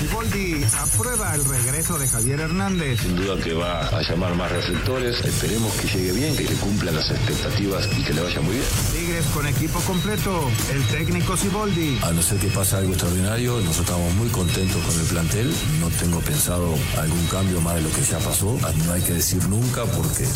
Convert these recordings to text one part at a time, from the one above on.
Siboldi aprueba el regreso de Javier Hernández. Sin duda que va a llamar más reflectores. Esperemos que llegue bien, que le cumplan las expectativas y que le vaya muy bien. Tigres con equipo completo. El técnico Siboldi. A no ser que pase algo extraordinario, nosotros estamos muy contentos con el plantel. No tengo pensado algún cambio más de lo que ya pasó. No hay que decir nunca porque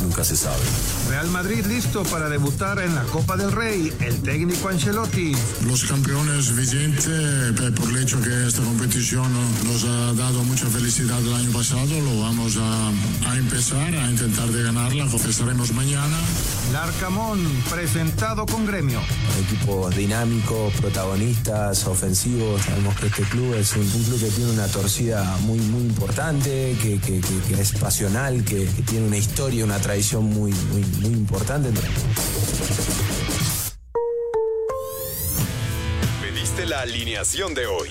nunca se sabe. Real Madrid listo para debutar en la Copa del Rey. El técnico Ancelotti. Los campeones vigentes, eh, por el hecho que esta competición nos ha dado mucha felicidad el año pasado, lo vamos a, a empezar a intentar de ganarla. Confesaremos mañana. Larcamón, presentado con gremio. Equipos dinámicos, protagonistas, ofensivos. Sabemos que este club es un, club que tiene una torcida muy, muy importante, que, que, que, es pasional, que, tiene una historia, una tradición muy, muy, muy importante. Pediste la alineación de hoy.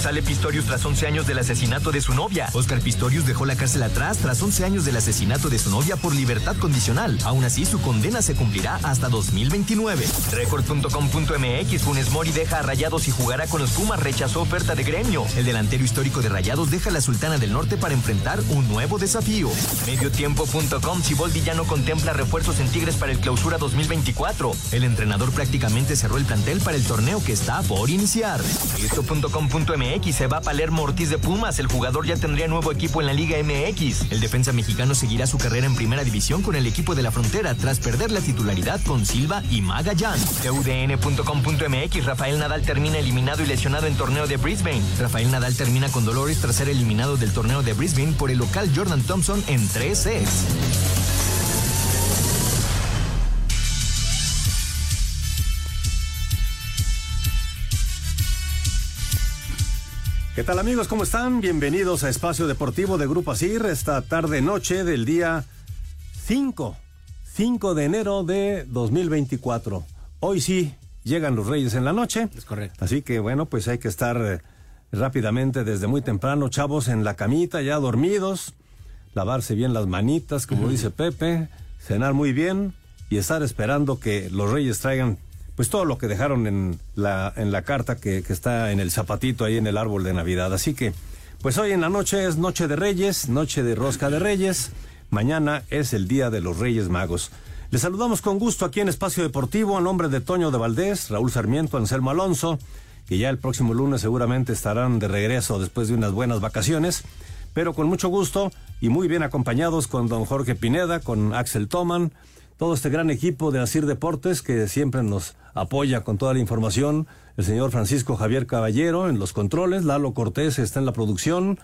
Sale Pistorius tras 11 años del asesinato de su novia. Oscar Pistorius dejó la cárcel atrás tras 11 años del asesinato de su novia por libertad condicional. Aún así, su condena se cumplirá hasta 2029. Record.com.mx Funes Mori deja a Rayados y jugará con los Pumas. Rechazó oferta de gremio. El delantero histórico de Rayados deja a la Sultana del Norte para enfrentar un nuevo desafío. Mediotiempo.com Siboldi ya no contempla refuerzos en Tigres para el clausura 2024. El entrenador prácticamente cerró el plantel para el torneo que está por iniciar. Esto.com se va a Palermo Ortiz de Pumas. El jugador ya tendría nuevo equipo en la Liga MX. El defensa mexicano seguirá su carrera en primera división con el equipo de la frontera tras perder la titularidad con Silva y Magallán. UDN.com.mx Rafael Nadal termina eliminado y lesionado en torneo de Brisbane. Rafael Nadal termina con dolores tras ser eliminado del torneo de Brisbane por el local Jordan Thompson en tres sets. ¿Qué tal amigos? ¿Cómo están? Bienvenidos a Espacio Deportivo de Grupo Asir esta tarde noche del día 5, 5 de enero de 2024. Hoy sí llegan los Reyes en la noche. Es correcto. Así que bueno, pues hay que estar eh, rápidamente desde muy temprano, chavos, en la camita ya dormidos, lavarse bien las manitas, como dice Pepe, cenar muy bien y estar esperando que los Reyes traigan pues todo lo que dejaron en la, en la carta que, que, está en el zapatito ahí en el árbol de Navidad. Así que, pues hoy en la noche es Noche de Reyes, Noche de Rosca de Reyes. Mañana es el Día de los Reyes Magos. Les saludamos con gusto aquí en Espacio Deportivo a nombre de Toño de Valdés, Raúl Sarmiento, Anselmo Alonso, que ya el próximo lunes seguramente estarán de regreso después de unas buenas vacaciones, pero con mucho gusto y muy bien acompañados con don Jorge Pineda, con Axel Toman, todo este gran equipo de Asir Deportes que siempre nos apoya con toda la información, el señor Francisco Javier Caballero en los controles, Lalo Cortés está en la producción,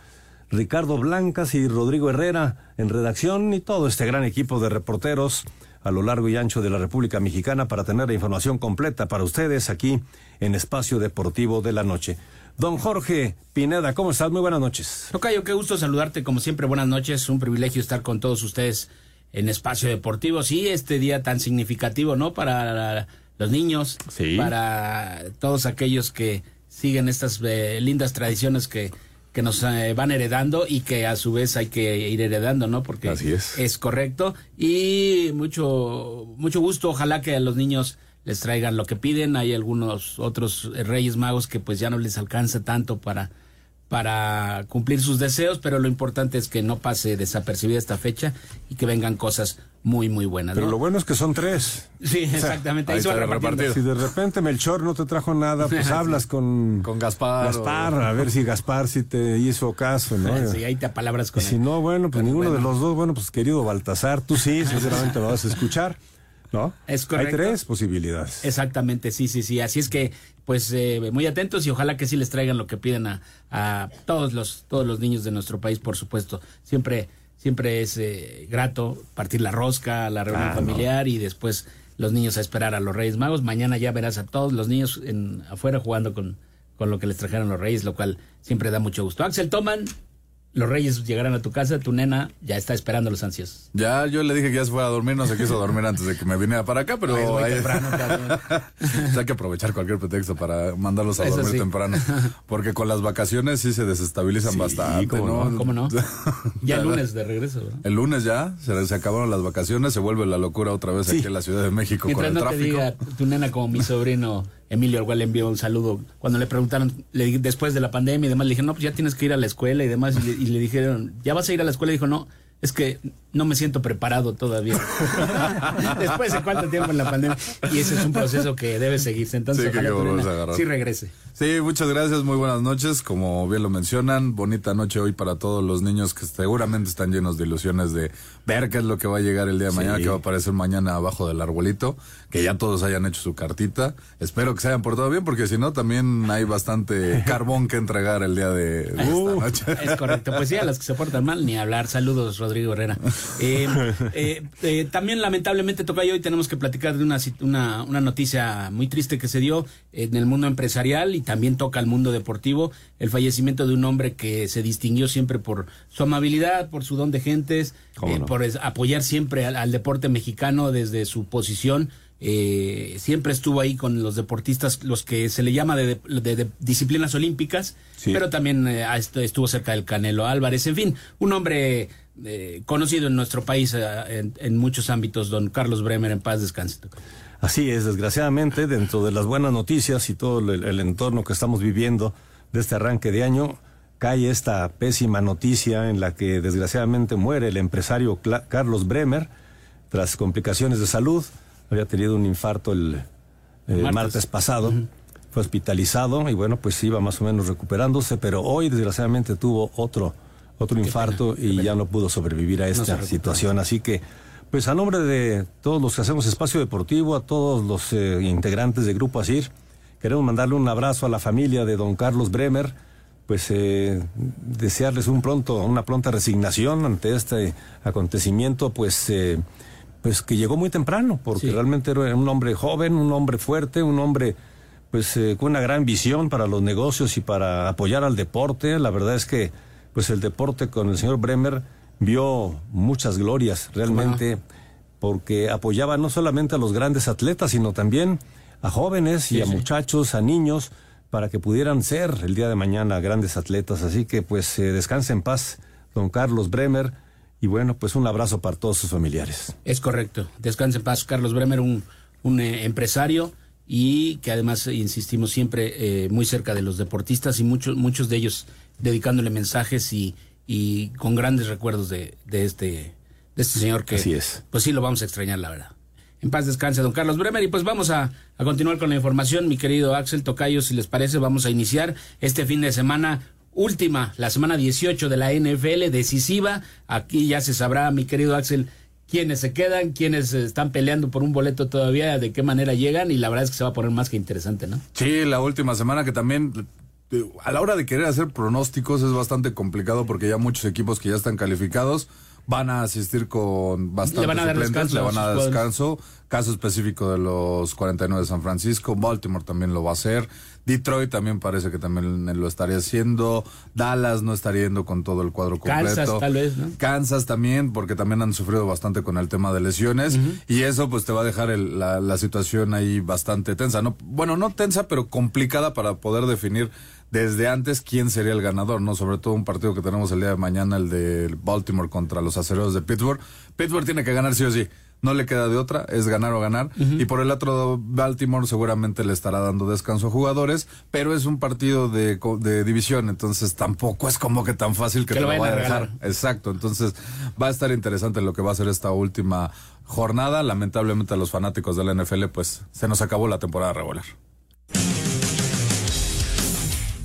Ricardo Blancas y Rodrigo Herrera en redacción y todo este gran equipo de reporteros a lo largo y ancho de la República Mexicana para tener la información completa para ustedes aquí en Espacio Deportivo de la Noche. Don Jorge Pineda, ¿cómo estás? Muy buenas noches. Tocayo, qué gusto saludarte como siempre. Buenas noches. Un privilegio estar con todos ustedes en espacio deportivo. Sí, este día tan significativo, ¿no? Para los niños, para todos aquellos que siguen estas eh, lindas tradiciones que, que nos eh, van heredando y que a su vez hay que ir heredando, ¿no? Porque es. es correcto. Y mucho, mucho gusto, ojalá que a los niños les traigan lo que piden. Hay algunos otros reyes magos que pues ya no les alcanza tanto para para cumplir sus deseos, pero lo importante es que no pase desapercibida esta fecha y que vengan cosas muy, muy buenas. Pero lo bueno es que son tres. Sí, exactamente. si de repente Melchor no te trajo nada, pues hablas con, con Gaspar. Gaspar, a ver si Gaspar sí te hizo caso, ¿no? Sí, ahí te palabras con y Si no, bueno, pues ninguno de los dos, bueno, pues querido Baltasar, tú sí, seguramente lo vas a escuchar. ¿No? Es correcto. Hay tres posibilidades. Exactamente, sí, sí, sí. Así es que, pues, eh, muy atentos y ojalá que sí les traigan lo que piden a, a todos los, todos los niños de nuestro país, por supuesto. Siempre, siempre es eh, grato partir la rosca, la reunión familiar y después los niños a esperar a los Reyes Magos. Mañana ya verás a todos los niños en, afuera jugando con, con lo que les trajeron los Reyes, lo cual siempre da mucho gusto. Axel Toman, los reyes llegarán a tu casa, tu nena ya está esperando los ansiosos. Ya, yo le dije que ya se fuera a dormir, no se quiso dormir antes de que me viniera para acá, pero hay... hay que aprovechar cualquier pretexto para mandarlos a dormir temprano, porque con las vacaciones sí se desestabilizan bastante, ¿cómo ¿no? ¿Cómo no? ya el lunes de regreso. El lunes ya, se, acabaron las vacaciones, se vuelve la locura otra vez aquí en la Ciudad de México con el tráfico. Te diga tu nena como mi sobrino Emilio, al cual le envió un saludo. Cuando le preguntaron, le, después de la pandemia y demás, le dije, no, pues ya tienes que ir a la escuela y demás. Y le, dijeron, ¿ya vas a ir a la escuela? Y dijo, no, es que no me siento preparado todavía. Después de cuánto tiempo en la pandemia. Y ese es un proceso que debe seguirse. Entonces, sí, sí regrese. Sí, muchas gracias, muy buenas noches. Como bien lo mencionan, bonita noche hoy para todos los niños que seguramente están llenos de ilusiones de ver qué es lo que va a llegar el día de mañana, que va a aparecer mañana abajo del arbolito, que ya todos hayan hecho su cartita. Espero que se hayan portado bien, porque si no, también hay bastante carbón que entregar el día de, esta uh, noche. Es correcto, pues sí, a las que se portan mal, ni hablar. Saludos, Rodrigo Herrera. Eh, eh, eh, también lamentablemente toca hoy tenemos que platicar de una, una, una, noticia muy triste que se dio en el mundo empresarial y también toca al mundo deportivo, el fallecimiento de un hombre que se distinguió siempre por su amabilidad, por su don de gentes, por apoyar siempre al, deporte mexicano desde su posición. Siempre estuvo ahí con los deportistas, los que se le llama de, disciplinas olímpicas, pero también estuvo cerca del Canelo Álvarez, en fin, un hombre eh, conocido en nuestro país eh, en, muchos ámbitos, don Carlos Bremer, en paz descanse. Así es, desgraciadamente, dentro de las buenas noticias y todo el, entorno que estamos viviendo de este arranque de año, cae esta pésima noticia en la que desgraciadamente muere el empresario Carlos Bremer tras complicaciones de salud. Había tenido un infarto el, martes. pasado. Fue hospitalizado y bueno, pues iba más o menos recuperándose, pero hoy desgraciadamente tuvo otro otro infarto y ya no pudo sobrevivir a esta situación. Así que, pues a nombre de todos los que hacemos espacio deportivo, a todos los eh, integrantes del Grupo ASIR, queremos mandarle un abrazo a la familia de don Carlos Bremer, pues eh, desearles un pronto, una pronta resignación ante este acontecimiento, pues, eh, pues que llegó muy temprano, porque realmente era un hombre joven, un hombre fuerte, un hombre pues con una gran visión para los negocios y para apoyar al deporte. La verdad es que pues el deporte con el señor Bremer vio muchas glorias realmente, porque apoyaba no solamente a los grandes atletas, sino también a jóvenes y a muchachos, a niños, para que pudieran ser el día de mañana grandes atletas. Así que pues eh, descanse en paz, don Carlos Bremer. Y bueno, pues un abrazo para todos sus familiares. Es correcto. Descanse en paz, Carlos Bremer, un, un eh, empresario y que además, insistimos, siempre eh, muy cerca de los deportistas y muchos, muchos de ellos dedicándole mensajes y, y con grandes recuerdos de, de, este, de este señor que Así es. pues sí lo vamos a extrañar, la verdad. En paz descanse, don Carlos Bremer. Y pues vamos a, a continuar con la información, mi querido Axel Tocayo, si les parece, vamos a iniciar este fin de semana última, la semana 18 de la NFL, decisiva. Aquí ya se sabrá, mi querido Axel, quiénes se quedan, quiénes están peleando por un boleto todavía, de qué manera llegan, y la verdad es que se va a poner más que interesante, ¿no? Sí, la última semana que también a la hora de querer hacer pronósticos es bastante complicado porque ya muchos equipos que ya están calificados van a asistir con bastante suplentes, le van a dar descanso. Caso específico de los 49 de San Francisco, Baltimore también lo va a hacer, Detroit también parece que también lo estaría haciendo, Dallas no estaría yendo con todo el cuadro completo. Kansas tal vez, ¿no? Kansas también, porque también han sufrido bastante con el tema de lesiones y eso pues te va a dejar la, la situación ahí bastante tensa, no, bueno no tensa pero complicada para poder definir desde antes quién sería el ganador, ¿no? Sobre todo un partido que tenemos el día de mañana, el de Baltimore contra los acereros de Pittsburgh. Pittsburgh tiene que ganar sí o sí. No le queda de otra, es ganar o ganar. Y por el otro, Baltimore seguramente le estará dando descanso a jugadores, pero es un partido de, de división, entonces tampoco es como que tan fácil que, te lo, vaya a dejar. Exacto, entonces va a estar interesante lo que va a ser esta última jornada. Lamentablemente a los fanáticos de la NFL, pues se nos acabó la temporada regular.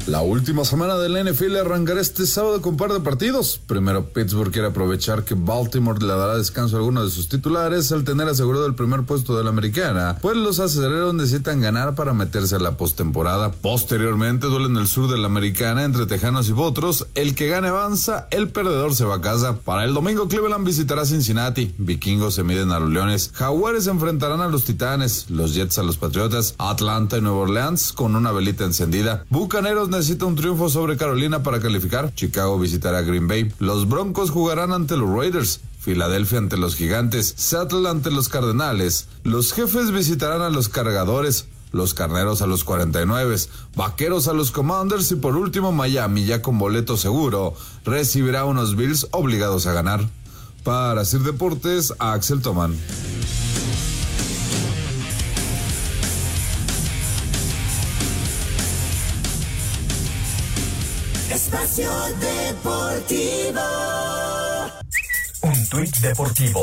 La última semana del NFL arrancará este sábado con un par de partidos. Primero, Pittsburgh quiere aprovechar que Baltimore le dará descanso a alguno de sus titulares al tener asegurado el primer puesto de la americana, pues los acelereros necesitan ganar para meterse a la postemporada. Posteriormente, duele en el sur de la americana entre Tejanos y Potros. El que gane avanza, el perdedor se va a casa. Para el domingo, Cleveland visitará Cincinnati. Vikingos se miden a los Leones. Jaguares enfrentarán a los Titanes. Los Jets a los Patriotas. Atlanta y Nueva Orleans con una velita encendida. Bucaneros necesita un triunfo sobre Carolina para calificar. Chicago visitará Green Bay. Los Broncos jugarán ante los Raiders. Filadelfia ante los Gigantes. Seattle ante los Cardenales. Los Jefes visitarán a los Cargadores. Los Carneros a los 49, Vaqueros a los Commanders y por último Miami, ya con boleto seguro, recibirá unos Bills obligados a ganar. Para Sir Deportes, Axel Toman. Espacio Deportivo. Un tuit deportivo.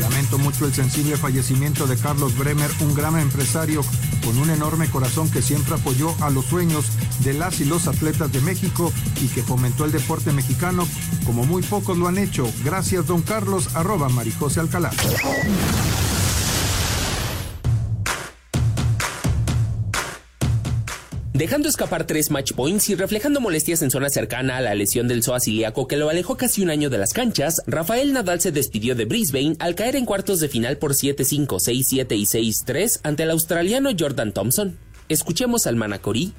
Lamento mucho el sensible fallecimiento de Carlos Bremer, un gran empresario con un enorme corazón que siempre apoyó a los sueños de las y los atletas de México y que fomentó el deporte mexicano como muy pocos lo han hecho. Gracias, don Carlos, arroba Marijose Alcalá. Dejando escapar tres match points y reflejando molestias en zona cercana a la lesión del psoas ilíaco que lo alejó casi un año de las canchas, Rafael Nadal se despidió de Brisbane al caer en cuartos de final por 7-5, 6-7 y 6-3 ante el australiano Jordan Thompson. Escuchemos al Manacorí.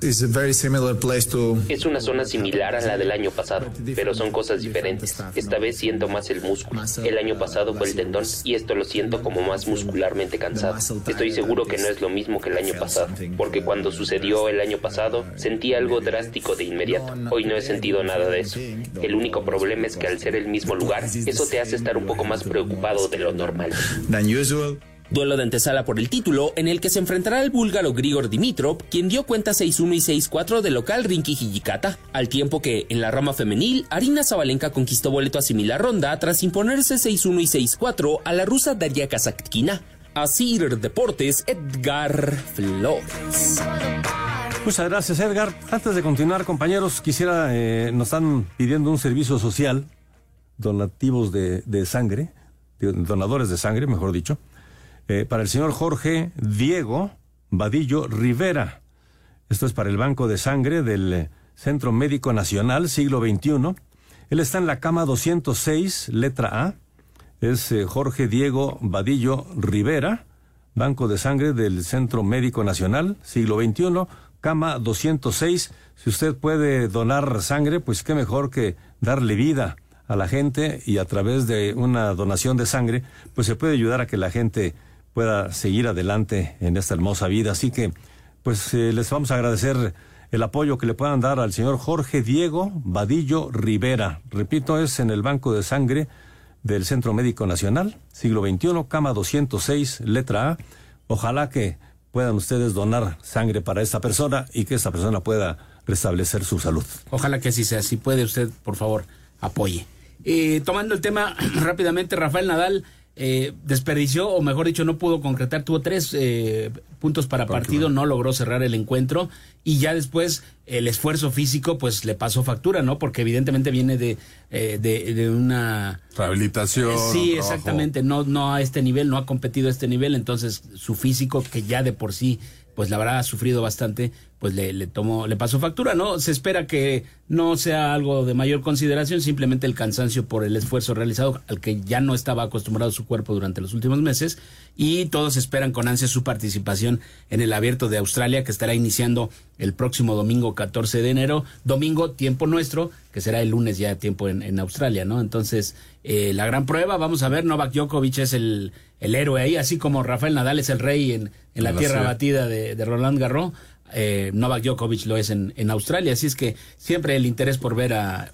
Es una zona similar a la del año pasado, pero son cosas diferentes. Esta vez siento más el músculo. El año pasado fue el tendón y esto lo siento como más muscularmente cansado. Estoy seguro que no es lo mismo que el año pasado, porque cuando sucedió el año pasado sentí algo drástico de inmediato. Hoy no he sentido nada de eso. El único problema es que al ser el mismo lugar, eso te hace estar un poco más preocupado de lo normal. Duelo de antesala por el título, en el que se enfrentará el búlgaro Grigor Dimitrov, quien dio cuenta 6-1 y 6-4 del local Rinky Hijikata, al tiempo que, en la rama femenil, Arina Zabalenka conquistó boleto a similar ronda tras imponerse 6-1 y 6-4 a la rusa Daria Kazatkina. Asir Deportes, Edgar Flores. Muchas gracias, Edgar. Antes de continuar, compañeros, quisiera, eh, nos están pidiendo un servicio social, donativos de sangre, donadores de sangre, mejor dicho. Eh, para el señor Jorge Diego Vadillo Rivera. Esto es para el Banco de Sangre del Centro Médico Nacional, siglo XXI. Él está en la cama 206, letra A. Es eh, Jorge Diego Vadillo Rivera, Banco de Sangre del Centro Médico Nacional, siglo XXI, cama 206. Si usted puede donar sangre, pues qué mejor que darle vida a la gente y a través de una donación de sangre, pues se puede ayudar a que la gente pueda seguir adelante en esta hermosa vida. Así que, pues eh, les vamos a agradecer el apoyo que le puedan dar al señor Jorge Diego Vadillo Rivera. Repito, es en el Banco de Sangre del Centro Médico Nacional, siglo XXI, cama 206, letra A. Ojalá que puedan ustedes donar sangre para esta persona y que esta persona pueda restablecer su salud. Ojalá que así sea. Si puede usted, por favor, apoye. Eh, tomando el tema rápidamente, Rafael Nadal eh, desperdició, o mejor dicho, no pudo concretar, tuvo tres eh, puntos para partido, no logró cerrar el encuentro y ya después el esfuerzo físico pues le pasó factura, ¿no? Porque evidentemente viene de, eh, de, una... Rehabilitación. sí, exactamente, no, no a este nivel, no ha competido a este nivel, entonces su físico que ya de por sí pues la verdad ha sufrido bastante, pues le, le tomó, le pasó factura, ¿no? Se espera que no sea algo de mayor consideración, simplemente el cansancio por el esfuerzo realizado al que ya no estaba acostumbrado su cuerpo durante los últimos meses y todos esperan con ansia su participación en el abierto de Australia que estará iniciando el próximo domingo 14 de enero, domingo tiempo nuestro, que será el lunes ya tiempo en, Australia, ¿no? Entonces, eh, la gran prueba, vamos a ver, Novak Djokovic es el, el héroe ahí, así como Rafael Nadal es el rey en, en la, tierra batida de, de Roland Garros, eh, Novak Djokovic lo es en, en, Australia, así es que siempre el interés por ver a,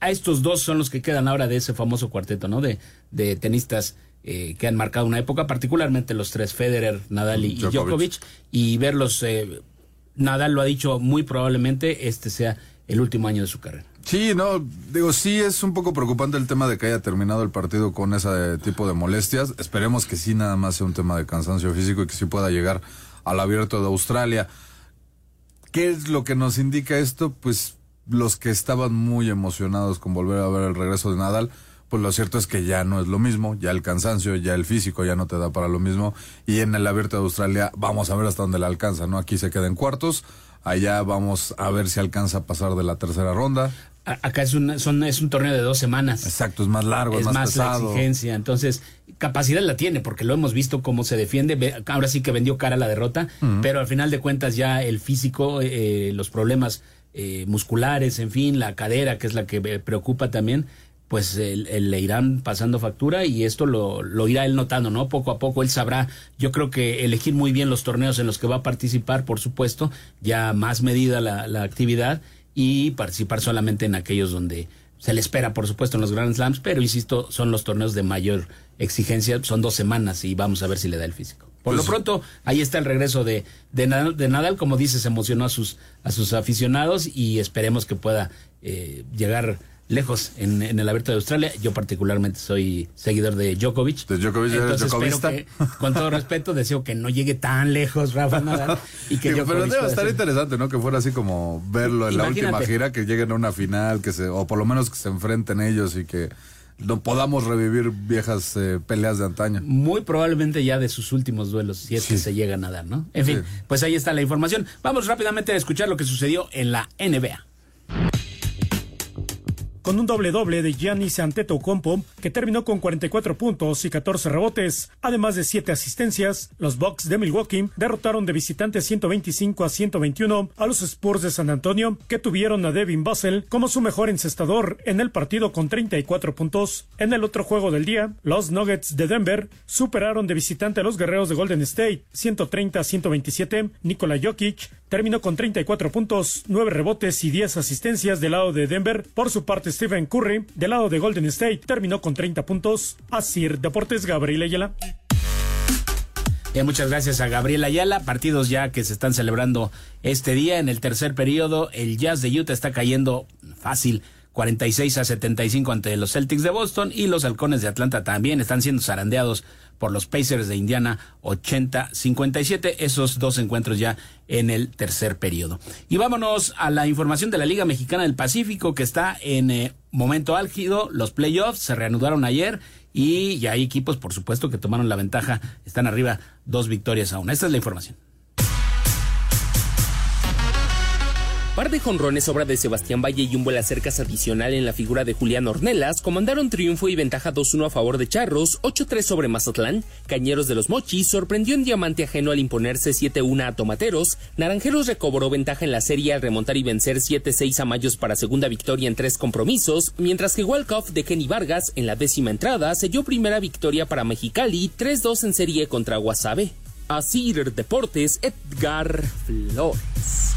a estos dos son los que quedan ahora de ese famoso cuarteto, ¿no? De, de tenistas eh, que han marcado una época, particularmente los tres, Federer, Nadal y Djokovic, y verlos, eh, Nadal lo ha dicho muy probablemente, este sea el último año de su carrera. Sí, no, digo, sí es un poco preocupante el tema de que haya terminado el partido con ese tipo de molestias. Esperemos que sí nada más sea un tema de cansancio físico y que sí pueda llegar al abierto de Australia. ¿Qué es lo que nos indica esto? Pues los que estaban muy emocionados con volver a ver el regreso de Nadal, pues lo cierto es que ya no es lo mismo, ya el cansancio, ya el físico ya no te da para lo mismo y en el abierto de Australia vamos a ver hasta dónde le alcanza, ¿no? Aquí se queda en cuartos, allá vamos a ver si alcanza a pasar de la tercera ronda. Acá es, una, son, es un torneo de dos semanas. Exacto, es más largo, es, más, más pesado. la exigencia. Entonces, capacidad la tiene, porque lo hemos visto cómo se defiende. Ahora sí que vendió cara la derrota, pero al final de cuentas ya el físico, eh, los problemas eh, musculares, en fin, la cadera, que es la que preocupa también, pues le irán pasando factura y esto lo, lo, irá él notando, ¿no? Poco a poco él sabrá, yo creo que elegir muy bien los torneos en los que va a participar, por supuesto, ya más medida la, la actividad y participar solamente en aquellos donde se le espera, por supuesto, en los Grand Slams, pero insisto, son los torneos de mayor exigencia, son dos semanas y vamos a ver si le da el físico. Por lo pues pronto, ahí está el regreso de, de, Nadal, de Nadal, como dices, emocionó a sus, a sus aficionados y esperemos que pueda eh, llegar lejos en, el Abierto de Australia. Yo particularmente soy seguidor de Djokovic. De Djokovic, Entonces espero que, con todo respeto, deseo que no llegue tan lejos Rafa Nadal. Y que Pero debe estar interesante, ¿no? Que fuera así como verlo en la última gira, que lleguen a una final, que se, o por lo menos que se enfrenten ellos y que no podamos revivir viejas eh, peleas de antaño. Muy probablemente ya de sus últimos duelos, si es que se llegan a dar, ¿no? En fin, pues ahí está la información. Vamos rápidamente a escuchar lo que sucedió en la NBA con un doble doble de Giannis Antetokounmpo que terminó con 44 puntos y 14 rebotes, además de 7 asistencias. Los Bucks de Milwaukee derrotaron de visitante 125 a 121 a los Spurs de San Antonio, que tuvieron a Devin Basel como su mejor encestador en el partido con 34 puntos. En el otro juego del día, los Nuggets de Denver superaron de visitante a los Guerreros de Golden State 130 a 127. Nikola Jokic terminó con 34 puntos, 9 rebotes y 10 asistencias del lado de Denver. Por su parte, Stephen Curry, del lado de Golden State, terminó con 30 puntos. Así, Deportes, Gabriel Ayala. muchas gracias a Gabriel Ayala. Partidos ya que se están celebrando este día. En el tercer periodo, el Jazz de Utah está cayendo fácil 46 a 75 ante los Celtics de Boston y los Halcones de Atlanta también están siendo zarandeados por los Pacers de Indiana 80-57. Esos dos encuentros ya en el tercer periodo. Y vámonos a la información de la Liga Mexicana del Pacífico que está en eh, momento álgido. Los playoffs se reanudaron ayer y ya hay equipos, por supuesto, que tomaron la ventaja. Están arriba dos victorias aún. Esta es la información. Par de jonrones, obra de Sebastián Valle y un vuela cercas adicional en la figura de Julián Ornelas comandaron triunfo y ventaja 2-1 a favor de Charros, 8-3 sobre Mazatlán. Cañeros de los Mochis sorprendió en diamante ajeno al imponerse 7-1 a Tomateros. Naranjeros recobró ventaja en la serie al remontar y vencer 7-6 a Mayos para segunda victoria en tres compromisos, mientras que Walkoff de Kenny Vargas en la décima entrada selló primera victoria para Mexicali 3-2 en serie contra Guasave. Asir Deportes, Edgar Flores.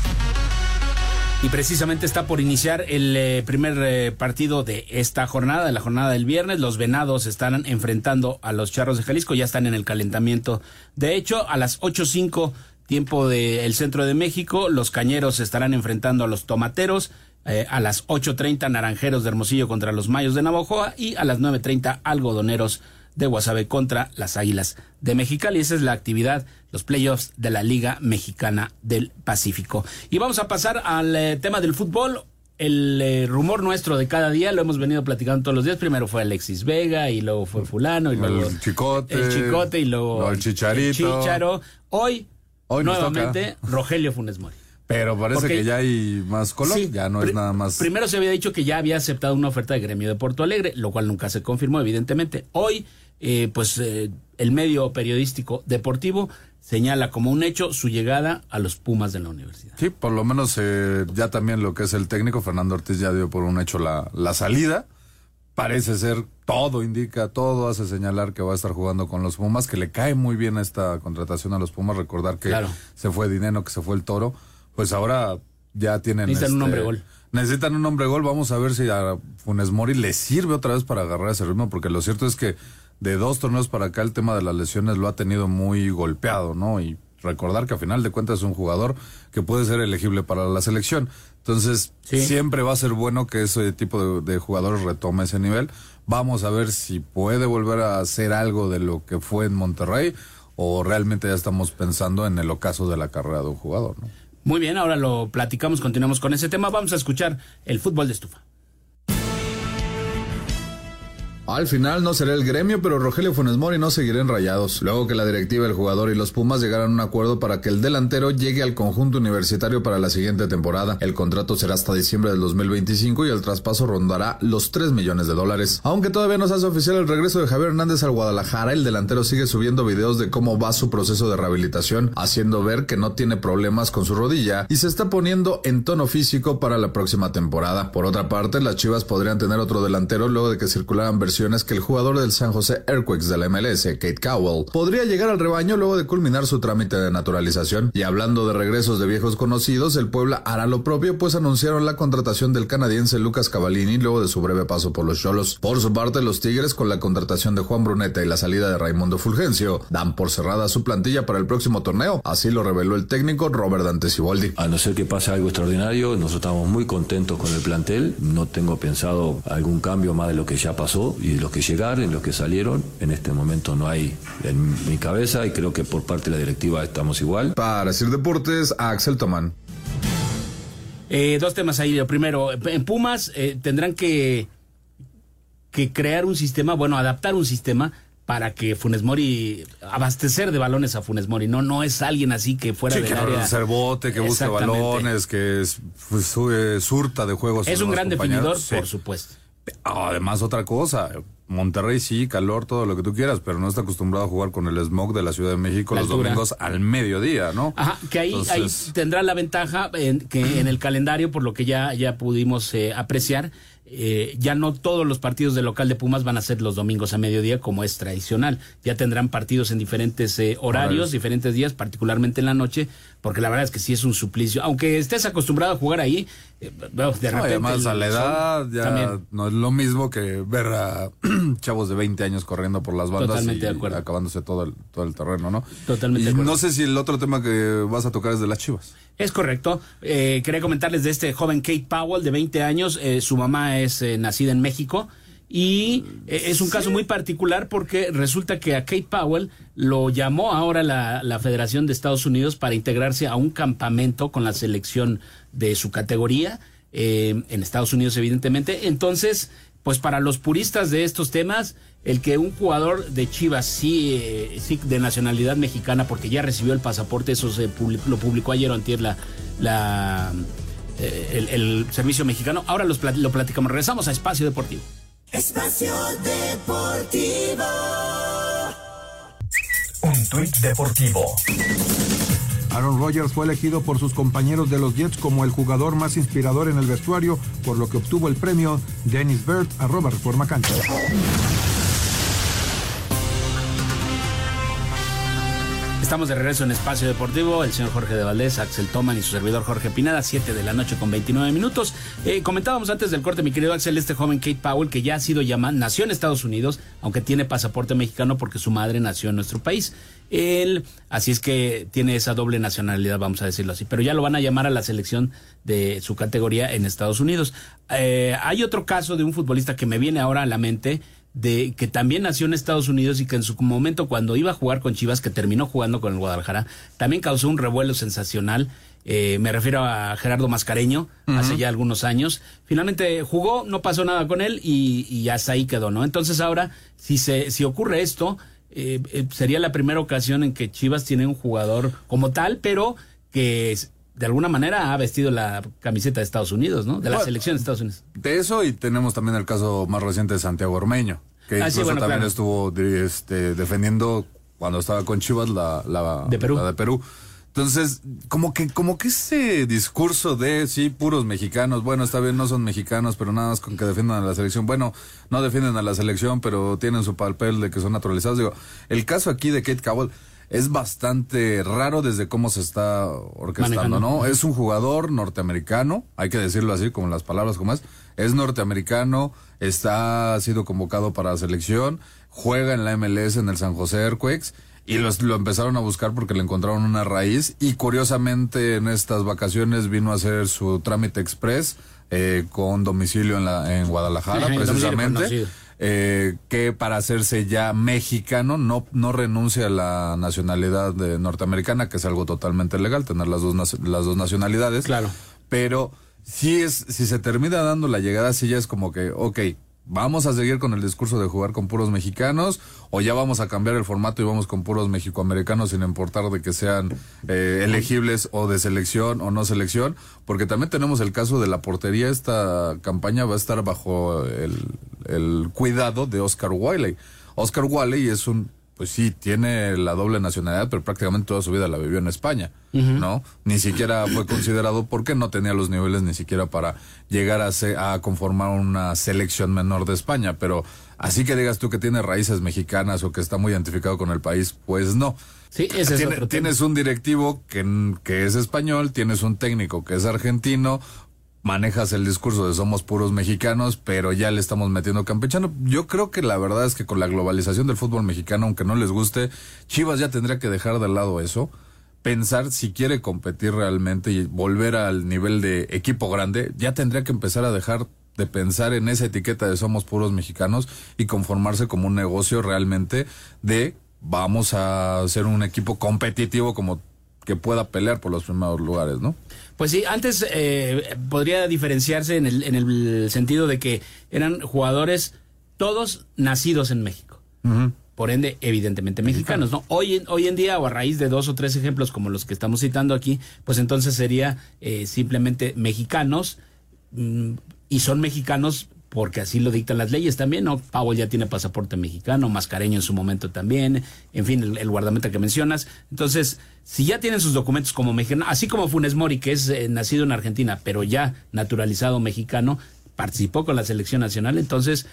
Y precisamente está por iniciar el eh, primer eh, partido de esta jornada, de la jornada del viernes. Los Venados están enfrentando a los Charros de Jalisco, ya están en el calentamiento. De hecho, a las 8.05 tiempo del centro de México, los Cañeros estarán enfrentando a los Tomateros. Eh, a las 8.30 Naranjeros de Hermosillo contra los Mayos de Navajoa y a las 9.30 Algodoneros de Guasave contra las Águilas de Mexicali. Esa es la actividad, los playoffs de la Liga Mexicana del Pacífico. Y vamos a pasar al eh, tema del fútbol. El eh, rumor nuestro de cada día lo hemos venido platicando todos los días. Primero fue Alexis Vega y luego fue Fulano y luego el Chicote, el Chicote y luego el Chicharito. Chicharo. Hoy, Hoy nuevamente Rogelio Funes Mori. Pero parece que ya hay más color, ya no es nada más. Primero se había dicho que ya había aceptado una oferta de gremio de Porto Alegre, lo cual nunca se confirmó, evidentemente. Hoy eh, pues eh, el medio periodístico deportivo señala como un hecho su llegada a los Pumas de la universidad. Sí, por lo menos eh, ya también lo que es el técnico, Fernando Ortiz ya dio por un hecho la, la salida. Parece ser, todo indica, todo hace señalar que va a estar jugando con los Pumas, que le cae muy bien esta contratación a los Pumas. Recordar que se fue Dinero, que se fue el Toro. Pues ahora ya tienen. Necesitan un hombre gol. Necesitan un hombre gol. Vamos a ver si a Funes Mori le sirve otra vez para agarrar ese ritmo, porque lo cierto es que de dos torneos para acá el tema de las lesiones lo ha tenido muy golpeado, ¿no? Y recordar que a final de cuentas es un jugador que puede ser elegible para la selección. Entonces, siempre va a ser bueno que ese tipo de, jugadores retome ese nivel. Vamos a ver si puede volver a hacer algo de lo que fue en Monterrey o realmente ya estamos pensando en el ocaso de la carrera de un jugador, ¿no? Muy bien, ahora lo platicamos, continuamos con ese tema. Vamos a escuchar el fútbol de estufa. Al final no será el gremio, pero Rogelio Funes Mori no seguirá en Rayados. Luego que la directiva, el jugador y los Pumas llegaran a un acuerdo para que el delantero llegue al conjunto universitario para la siguiente temporada. El contrato será hasta diciembre del 2025 y el traspaso rondará los 3 millones de dólares. Aunque todavía no se hace oficial el regreso de Javier Hernández al Guadalajara, el delantero sigue subiendo videos de cómo va su proceso de rehabilitación, haciendo ver que no tiene problemas con su rodilla y se está poniendo en tono físico para la próxima temporada. Por otra parte, las Chivas podrían tener otro delantero luego de que circularan versiones que el jugador del San José Earthquakes de la MLS, Kate Cowell, podría llegar al rebaño luego de culminar su trámite de naturalización. Y hablando de regresos de viejos conocidos, el Puebla hará lo propio, pues anunciaron la contratación del canadiense Lucas Cavallini luego de su breve paso por los Cholos. Por su parte, los Tigres, con la contratación de Juan Bruneta y la salida de Raimundo Fulgencio, dan por cerrada su plantilla para el próximo torneo. Así lo reveló el técnico Robert Dante Siboldi. A no ser que pase algo extraordinario, nosotros estamos muy contentos con el plantel. No tengo pensado algún cambio más de lo que ya pasó los que llegaron, los que salieron, en este momento no hay en mi cabeza y creo que por parte de la directiva estamos igual. Para decir deportes, Axel Tomán. Eh, dos temas ahí. Primero, en Pumas eh, tendrán que, que crear un sistema, bueno, adaptar un sistema para que Funes Mori abastecer de balones a Funes Mori. No, no es alguien así que fuera sí, del que área. hacer bote, que busque balones, que es, pues, surta de juegos. Es un gran definidor, sí. por supuesto. Además, otra cosa, Monterrey sí, calor, todo lo que tú quieras, pero no está acostumbrado a jugar con el smog de la Ciudad de México La los altura. domingos al mediodía, ¿no? Ajá, que ahí, Entonces- ahí tendrá la ventaja en, que en el calendario, por lo que ya, ya pudimos eh, apreciar, eh, ya no todos los partidos de local de Pumas van a ser los domingos a mediodía como es tradicional. Ya tendrán partidos en diferentes eh, horarios, diferentes días, particularmente en la noche, porque la verdad es que sí es un suplicio. Aunque estés acostumbrado a jugar ahí, eh, de No, repente... además a la edad ya también. no es lo mismo que ver a chavos de 20 años corriendo por las bandas Totalmente y de acuerdo. acabándose todo el, todo el terreno, ¿no? Totalmente Y de acuerdo. no sé si el otro tema que vas a tocar es de las chivas. Es correcto. Eh, quería comentarles de este joven Kate Powell de 20 años. Eh, su mamá es eh, nacida en México y eh, es un caso muy particular porque resulta que a Kate Powell lo llamó ahora la, la Federación de Estados Unidos para integrarse a un campamento con la selección de su categoría eh, en Estados Unidos, evidentemente. Entonces, pues para los puristas de estos temas, el que un jugador de Chivas sí, eh, sí de nacionalidad mexicana, porque ya recibió el pasaporte, eso se lo publicó ayer o antier la, la, eh, el, el servicio mexicano. Ahora los lo platicamos. Regresamos a Espacio Deportivo. Espacio Deportivo. Un tuit deportivo. Aaron Rodgers fue elegido por sus compañeros de los Jets como el jugador más inspirador en el vestuario, por lo que obtuvo el premio Dennis Bird arroba Reforma Cancha. Estamos de regreso en Espacio Deportivo. El señor Jorge de Valdés, Axel Toman y su servidor Jorge Pinada, 7 de la noche con 29 minutos. Eh, comentábamos antes del corte, mi querido Axel, este joven Kate Powell, que ya ha sido llamado, nació en Estados Unidos, aunque tiene pasaporte mexicano porque su madre nació en nuestro país. Él, así es que tiene esa doble nacionalidad, vamos a decirlo así. Pero ya lo van a llamar a la selección de su categoría en Estados Unidos. Eh, hay otro caso de un futbolista que me viene ahora a la mente de que también nació en Estados Unidos y que en su momento cuando iba a jugar con Chivas, que terminó jugando con el Guadalajara, también causó un revuelo sensacional. Eh, me refiero a Gerardo Mascareño, hace ya algunos años. Finalmente jugó, no pasó nada con él y, y hasta ahí quedó, ¿no? Entonces ahora, si se, si ocurre esto, eh, eh, sería la primera ocasión en que Chivas tiene un jugador como tal, pero que de alguna manera ha vestido la camiseta de Estados Unidos, ¿no? De la Bueno, selección de Estados Unidos. De eso y tenemos también el caso más reciente de Santiago Ormeño, que Ah, sí, incluso bueno, también claro. estuvo este, defendiendo cuando estaba con Chivas la, la De Perú. la de Perú. Entonces, como que, como que ese discurso de sí, puros mexicanos, bueno, está bien, no son mexicanos, pero nada más con que defiendan a la selección. Bueno, no defienden a la selección, pero tienen su papel de que son naturalizados. Digo, el caso aquí de Kate Cowell es bastante raro desde cómo se está orquestando, Manejando. ¿no? Es un jugador norteamericano, hay que decirlo así, como las palabras como es. Es norteamericano, está ha sido convocado para la selección, juega en la MLS en el San José Earthquakes y los, lo empezaron a buscar porque le encontraron una raíz y curiosamente en estas vacaciones vino a hacer su trámite express eh, con domicilio en, la, en Guadalajara domicilio precisamente. Eh, que para hacerse ya mexicano no, no renuncia a la nacionalidad de norteamericana, que es algo totalmente legal, tener las dos, las dos nacionalidades. Claro. Pero si es, si se termina dando la llegada, sí ya es como que, ok, ¿Vamos a seguir con el discurso de jugar con puros mexicanos o ya vamos a cambiar el formato y vamos con puros mexicoamericanos sin importar de que sean eh, elegibles o de selección o no selección? Porque también tenemos el caso de la portería. Esta campaña va a estar bajo el, el cuidado de Oscar Wiley. Oscar Wiley es un pues sí, tiene la doble nacionalidad, pero prácticamente toda su vida la vivió en España, ¿no? Ni siquiera fue considerado porque no tenía los niveles ni siquiera para llegar a, a conformar una selección menor de España, pero así que digas tú que tiene raíces mexicanas o que está muy identificado con el país, pues no. Sí, ese es otro Tienes un directivo que, que es español, tienes un técnico que es argentino, manejas el discurso de somos puros mexicanos, pero ya le estamos metiendo campechano. Yo creo que la verdad es que con la globalización del fútbol mexicano, aunque no les guste, Chivas ya tendría que dejar de lado eso, pensar si quiere competir realmente y volver al nivel de equipo grande, ya tendría que empezar a dejar de pensar en esa etiqueta de somos puros mexicanos y conformarse como un negocio realmente de vamos a ser un equipo competitivo como que pueda pelear por los primeros lugares, ¿no? Pues sí, antes eh, podría diferenciarse en el, en el sentido de que eran jugadores todos nacidos en México. Por ende, evidentemente mexicanos, ¿no? Hoy en, hoy en día, o a raíz de dos o tres ejemplos como los que estamos citando aquí, pues entonces sería eh, simplemente mexicanos mm, y son mexicanos porque así lo dictan las leyes también, ¿no? Pau ya tiene pasaporte mexicano, Mascareño en su momento también, en fin, el, el guardameta que mencionas. Entonces, si ya tienen sus documentos como mexicano, así como Funes Mori, que es eh, nacido en Argentina, pero ya naturalizado mexicano, participó con la selección nacional, entonces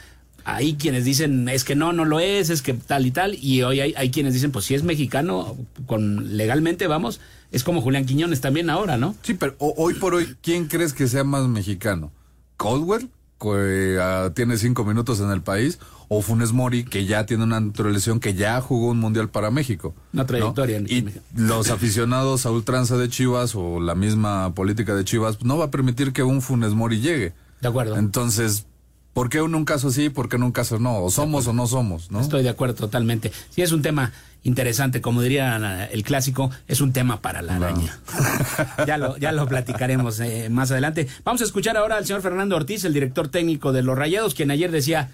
hay quienes dicen es que no, no lo es, es que tal y tal, y hoy hay, hay quienes dicen, pues si es mexicano, con legalmente vamos, es como Julián Quiñones también ahora, ¿no? Sí, pero hoy por hoy, ¿quién crees que sea más mexicano? ¿Caldwell? Que uh, tiene cinco minutos en el país, o Funes Mori, que ya tiene una naturalización, que ya jugó un mundial para México. Una trayectoria. ¿no? Y los aficionados a ultranza de Chivas o la misma política de Chivas no va a permitir que un Funes Mori llegue. De acuerdo. Entonces, ¿por qué en un caso sí, por qué en un caso no? O somos o no somos, ¿no? Estoy de acuerdo totalmente. Sí, es un tema interesante, como diría el clásico, es un tema para la araña. ya, lo, ya lo platicaremos eh, más adelante. Vamos a escuchar ahora al señor Fernando Ortiz, el director técnico de los Rayados, quien ayer decía,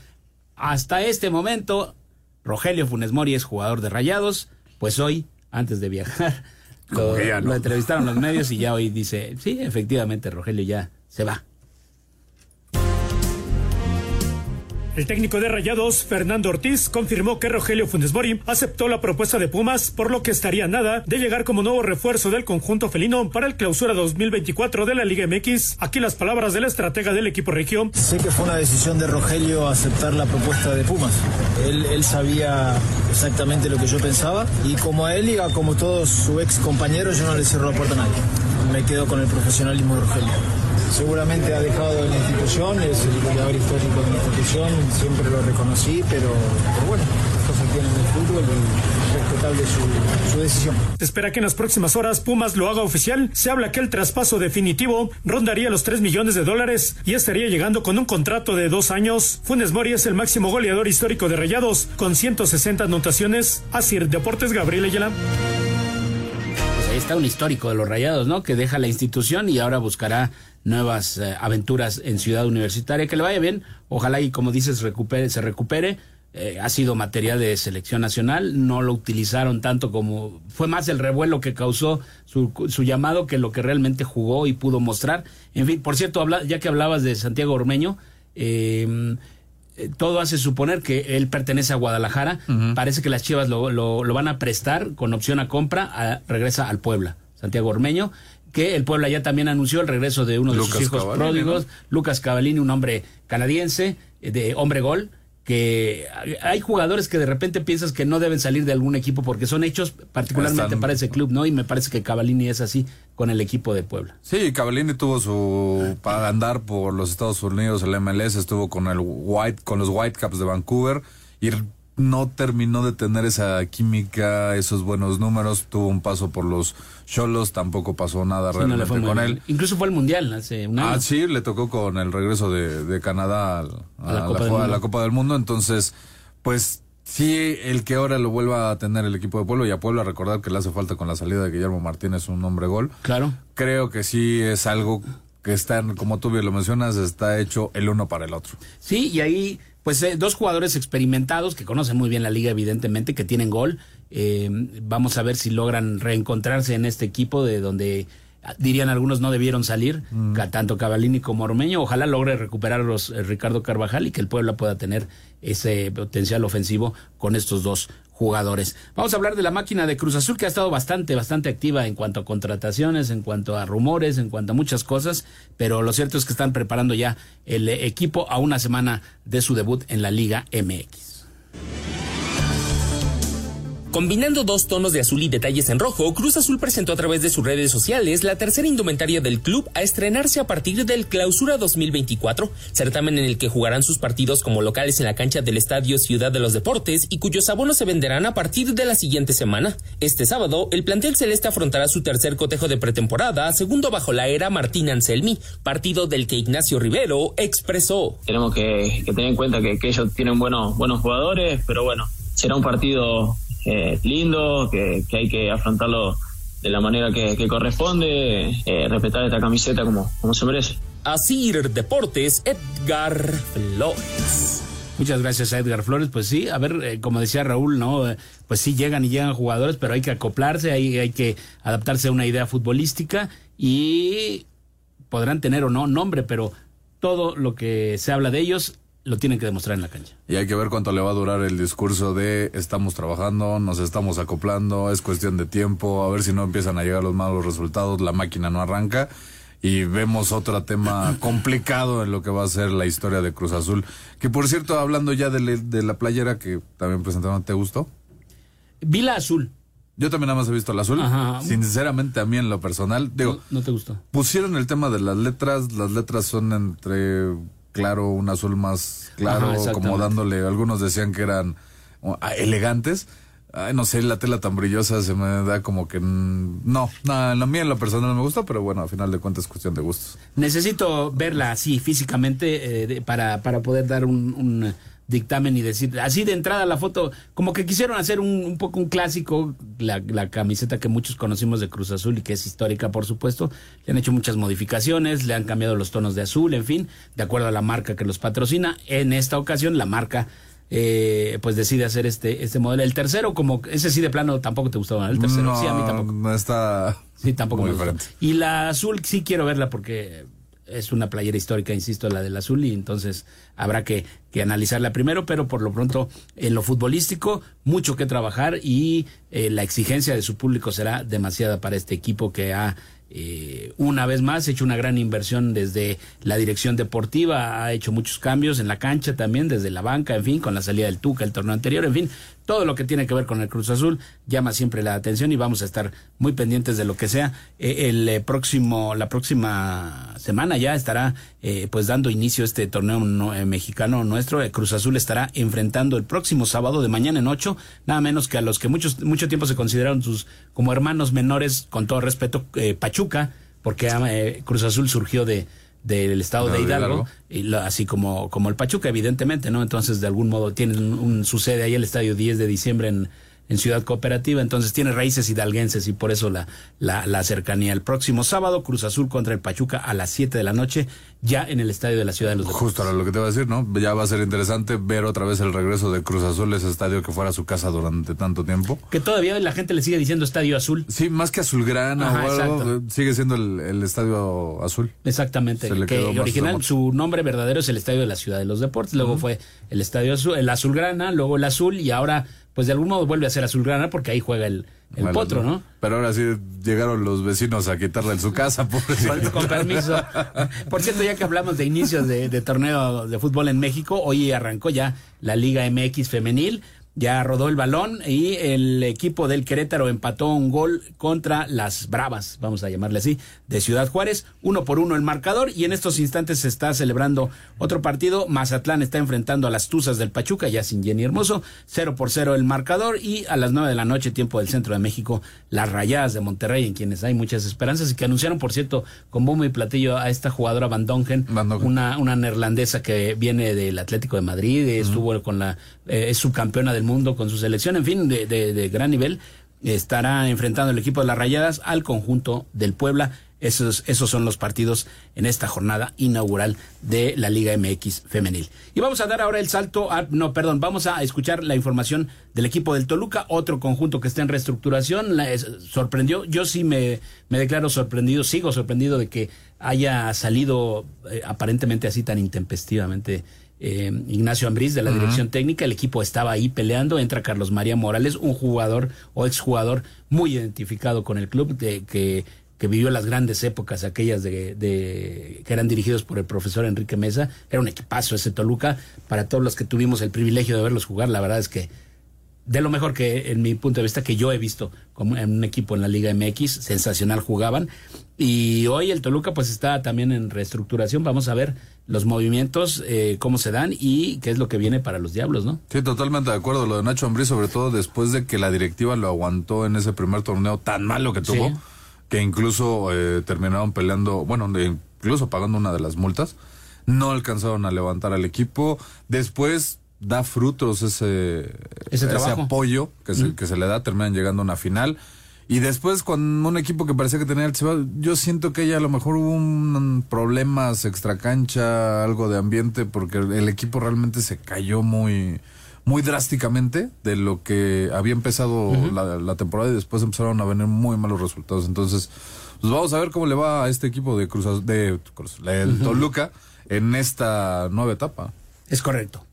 hasta este momento, Rogelio Funes Mori es jugador de Rayados, pues hoy, antes de viajar, lo, lo entrevistaron los medios y ya hoy dice, sí, efectivamente, Rogelio ya se va. El técnico de Rayados, Fernando Ortiz, confirmó que Rogelio Funes Mori aceptó la propuesta de Pumas, por lo que estaría nada de llegar como nuevo refuerzo del conjunto felino para el clausura 2024 de la Liga MX. Aquí las palabras del estratega del equipo región. Sé que fue una decisión de Rogelio aceptar la propuesta de Pumas. Él, él sabía exactamente lo que yo pensaba y como a él y a como todos su ex compañeros, yo no le cierro la puerta a nadie. Me quedo con el profesionalismo de Rogelio seguramente ha dejado la institución, es el goleador histórico de la institución, siempre lo reconocí, pero, pero bueno, las cosas tienen el fútbol y respetable su, su decisión. Se espera que en las próximas horas Pumas lo haga oficial. Se habla que el traspaso definitivo rondaría los 3 millones de dólares y estaría llegando con un contrato de dos años. Funes Mori es el máximo goleador histórico de Rayados, con 160 anotaciones. Así Deportes Gabriel Ayala ahí está un histórico de los Rayados, ¿no? Que deja la institución y ahora buscará nuevas eh, aventuras en Ciudad Universitaria. Que le vaya bien. Ojalá y como dices recupere, se recupere. Eh, ha sido material de selección nacional, no lo utilizaron tanto como fue más el revuelo que causó su, su llamado que lo que realmente jugó y pudo mostrar. En fin, por cierto, habla, ya que hablabas de Santiago Ormeño, eh, todo hace suponer que él pertenece a Guadalajara. Parece que las Chivas lo, lo, lo, van a prestar con opción a compra. A, regresa al Puebla, Santiago Ormeño. Que el Puebla ya también anunció el regreso de uno de Lucas sus hijos Cavallini, pródigos, ¿no? Lucas Cavallini, un hombre canadiense, de hombre gol que hay jugadores que de repente piensas que no deben salir de algún equipo porque son hechos particularmente Están... para ese club, ¿no? Y me parece que Cavallini es así con el equipo de Puebla. Sí, Cavallini tuvo su para andar por los Estados Unidos, el MLS estuvo con el White con los Whitecaps de Vancouver y no terminó de tener esa química, esos buenos números, tuvo un paso por los Cholos, tampoco pasó nada realmente con él. Incluso fue al Mundial hace un año. Ah, sí, le tocó con el regreso de, Canadá a, la, Copa del Mundo, entonces, pues sí, el que ahora lo vuelva a tener el equipo de Pueblo y a Pueblo a recordar que le hace falta con la salida de Guillermo Martínez un hombre gol. Claro. Creo que sí es algo que está, como tú bien lo mencionas, está hecho el uno para el otro. Sí, y ahí pues eh, dos jugadores experimentados que conocen muy bien la liga, evidentemente, que tienen gol. Eh, vamos a ver si logran reencontrarse en este equipo de donde ah, dirían algunos no debieron salir, mm. tanto Cavalini como Ormeño. Ojalá logre recuperar los eh, Ricardo Carvajal y que el pueblo pueda tener ese potencial ofensivo con estos dos jugadores. Vamos a hablar de la máquina de Cruz Azul que ha estado bastante, bastante activa en cuanto a contrataciones, en cuanto a rumores, en cuanto a muchas cosas, pero lo cierto es que están preparando ya el equipo a una semana de su debut en la Liga MX. Combinando dos tonos de azul y detalles en rojo, Cruz Azul presentó a través de sus redes sociales la tercera indumentaria del club a estrenarse a partir del Clausura 2024, certamen en el que jugarán sus partidos como locales en la cancha del Estadio Ciudad de los Deportes y cuyos abonos se venderán a partir de la siguiente semana. Este sábado, el plantel celeste afrontará su tercer cotejo de pretemporada, segundo bajo la era Martín Anselmi, partido del que Ignacio Rivero expresó. Tenemos que, tener en cuenta que, que ellos tienen buenos, buenos jugadores, pero bueno, será un partido eh, lindo, que, hay que afrontarlo de la manera que, corresponde, eh, respetar esta camiseta como, como se merece. Así Deportes, Edgar Flores. Muchas gracias a Edgar Flores. Pues sí, a ver, eh, como decía Raúl, ¿no? Pues sí, llegan y llegan jugadores, pero hay que acoplarse, hay, hay que adaptarse a una idea futbolística y podrán tener o no nombre, pero todo lo que se habla de ellos lo tienen que demostrar en la cancha. Y hay que ver cuánto le va a durar el discurso de estamos trabajando, nos estamos acoplando, es cuestión de tiempo, a ver si no empiezan a llegar los malos resultados, la máquina no arranca y vemos otro tema complicado en lo que va a ser la historia de Cruz Azul. Que por cierto, hablando ya de, la playera que también presentaron, ¿te gustó? Vi la azul. Yo también nada más he visto la azul. Sinceramente, a mí en lo personal, digo. no te gustó. Pusieron el tema de las letras. Las letras son entre claro, un azul más claro, como dándole, algunos decían que eran ah, elegantes. Ay, no sé, la tela tan brillosa se me da como que no, no, a mí en lo personal no me gusta, pero bueno, a final de cuentas es cuestión de gustos. Necesito verla así físicamente eh, para, para poder dar un dictamen y decir, así de entrada la foto, como que quisieron hacer un, poco un clásico, la, la, camiseta que muchos conocimos de Cruz Azul y que es histórica, por supuesto, le han hecho muchas modificaciones, le han cambiado los tonos de azul, en fin, de acuerdo a la marca que los patrocina. En esta ocasión, la marca eh, pues decide hacer este este modelo. El tercero, como ese sí de plano tampoco te gustó, el tercero sí a mí tampoco. No está sí tampoco muy diferente. Y la azul sí quiero verla porque es una playera histórica, insisto, la del azul, y entonces habrá que, que, analizarla primero, pero por lo pronto en lo futbolístico, mucho que trabajar y eh, la exigencia de su público será demasiada para este equipo que ha eh, una vez más, hecho una gran inversión desde la dirección deportiva, ha hecho muchos cambios en la cancha también, desde la banca, en fin, con la salida del Tuca el torneo anterior, en fin, todo lo que tiene que ver con el Cruz Azul llama siempre la atención y vamos a estar muy pendientes de lo que sea. Eh, el eh, próximo, la próxima semana ya estará pues dando inicio este torneo mexicano nuestro. Cruz Azul estará enfrentando el próximo sábado de mañana en ocho, nada menos que a los que muchos, mucho tiempo se consideraron sus como hermanos menores, con todo respeto, Pachuca porque eh, Cruz Azul surgió de del estado de Hidalgo, y así como, como el Pachuca, evidentemente, ¿no? Entonces, de algún modo, tienen un, sucede ahí el estadio 10 de diciembre en, en Ciudad Cooperativa, entonces tiene raíces hidalguenses y por eso la, la, la, cercanía. El próximo sábado, Cruz Azul contra el Pachuca a las 7 de la noche, ya en el estadio de la Ciudad de los Deportes. Justo ahora lo que te voy a decir, ¿no? Ya va a ser interesante ver otra vez el regreso de Cruz Azul, ese estadio que fuera su casa durante tanto tiempo. Que todavía la gente le sigue diciendo Estadio Azul. Sí, más que Azulgrana o algo, sigue siendo el, Estadio Azul. Exactamente. que original, su nombre verdadero es el Estadio de la Ciudad de los Deportes, luego fue el Estadio Azul, el Azulgrana, luego el Azul y ahora pues de algún modo vuelve a ser azulgrana porque ahí juega el, el potro, ¿no? Pero ahora sí llegaron los vecinos a quitarle en su casa. Por... Con, permiso. Por cierto, ya que hablamos de inicios de, torneo de fútbol en México, hoy arrancó ya la Liga MX femenil. Ya rodó el balón y el equipo del Querétaro empató un gol contra las Bravas, vamos a llamarle así, de Ciudad Juárez, uno por uno el marcador. Y en estos instantes se está celebrando otro partido, Mazatlán está enfrentando a las Tuzas del Pachuca, ya sin Jenny Hermoso, cero por cero el marcador. Y a las nueve de la noche, tiempo del centro de México, las Rayadas de Monterrey, en quienes hay muchas esperanzas y que anunciaron, por cierto, con bombo y platillo a esta jugadora Van Dongen, Una, una neerlandesa que viene del Atlético de Madrid, estuvo con la, eh, es subcampeona del mundo con su selección, en fin, de, de, gran nivel, estará enfrentando el equipo de las Rayadas al conjunto del Puebla. Esos, esos son los partidos en esta jornada inaugural de la Liga MX femenil. Y vamos a dar ahora el salto a, no, perdón, vamos a escuchar la información del equipo del Toluca, otro conjunto que está en reestructuración. Sorprendió, yo sí me, me declaro sorprendido, sigo sorprendido de que haya salido eh, aparentemente así tan intempestivamente eh, Ignacio Ambriz de la dirección técnica, el equipo estaba ahí peleando, entra Carlos María Morales, un jugador o exjugador muy identificado con el club, de, que, que vivió las grandes épocas, aquellas de, de, que eran dirigidos por el profesor Enrique Mesa, era un equipazo ese Toluca, para todos los que tuvimos el privilegio de verlos jugar, la verdad es que de lo mejor que en mi punto de vista que yo he visto como en un equipo en la Liga MX, sensacional jugaban. Y hoy el Toluca pues está también en reestructuración. Vamos a ver los movimientos, eh, cómo se dan y qué es lo que viene para los Diablos, ¿no? Sí, totalmente de acuerdo. Lo de Nacho Ambrí, sobre todo después de que la directiva lo aguantó en ese primer torneo tan malo que tuvo, que incluso eh, terminaron peleando, bueno, incluso pagando una de las multas. No alcanzaron a levantar al equipo. Después da frutos ese, ese, apoyo que, se, que se le da, terminan llegando a una final. Y después con un equipo que parecía que tenía el yo siento que ya a lo mejor hubo un, problemas extracancha, algo de ambiente, porque el equipo realmente se cayó muy, muy drásticamente de lo que había empezado la, temporada y después empezaron a venir muy malos resultados. Entonces, pues vamos a ver cómo le va a este equipo de Cruz, de, Toluca en esta nueva etapa. Es correcto.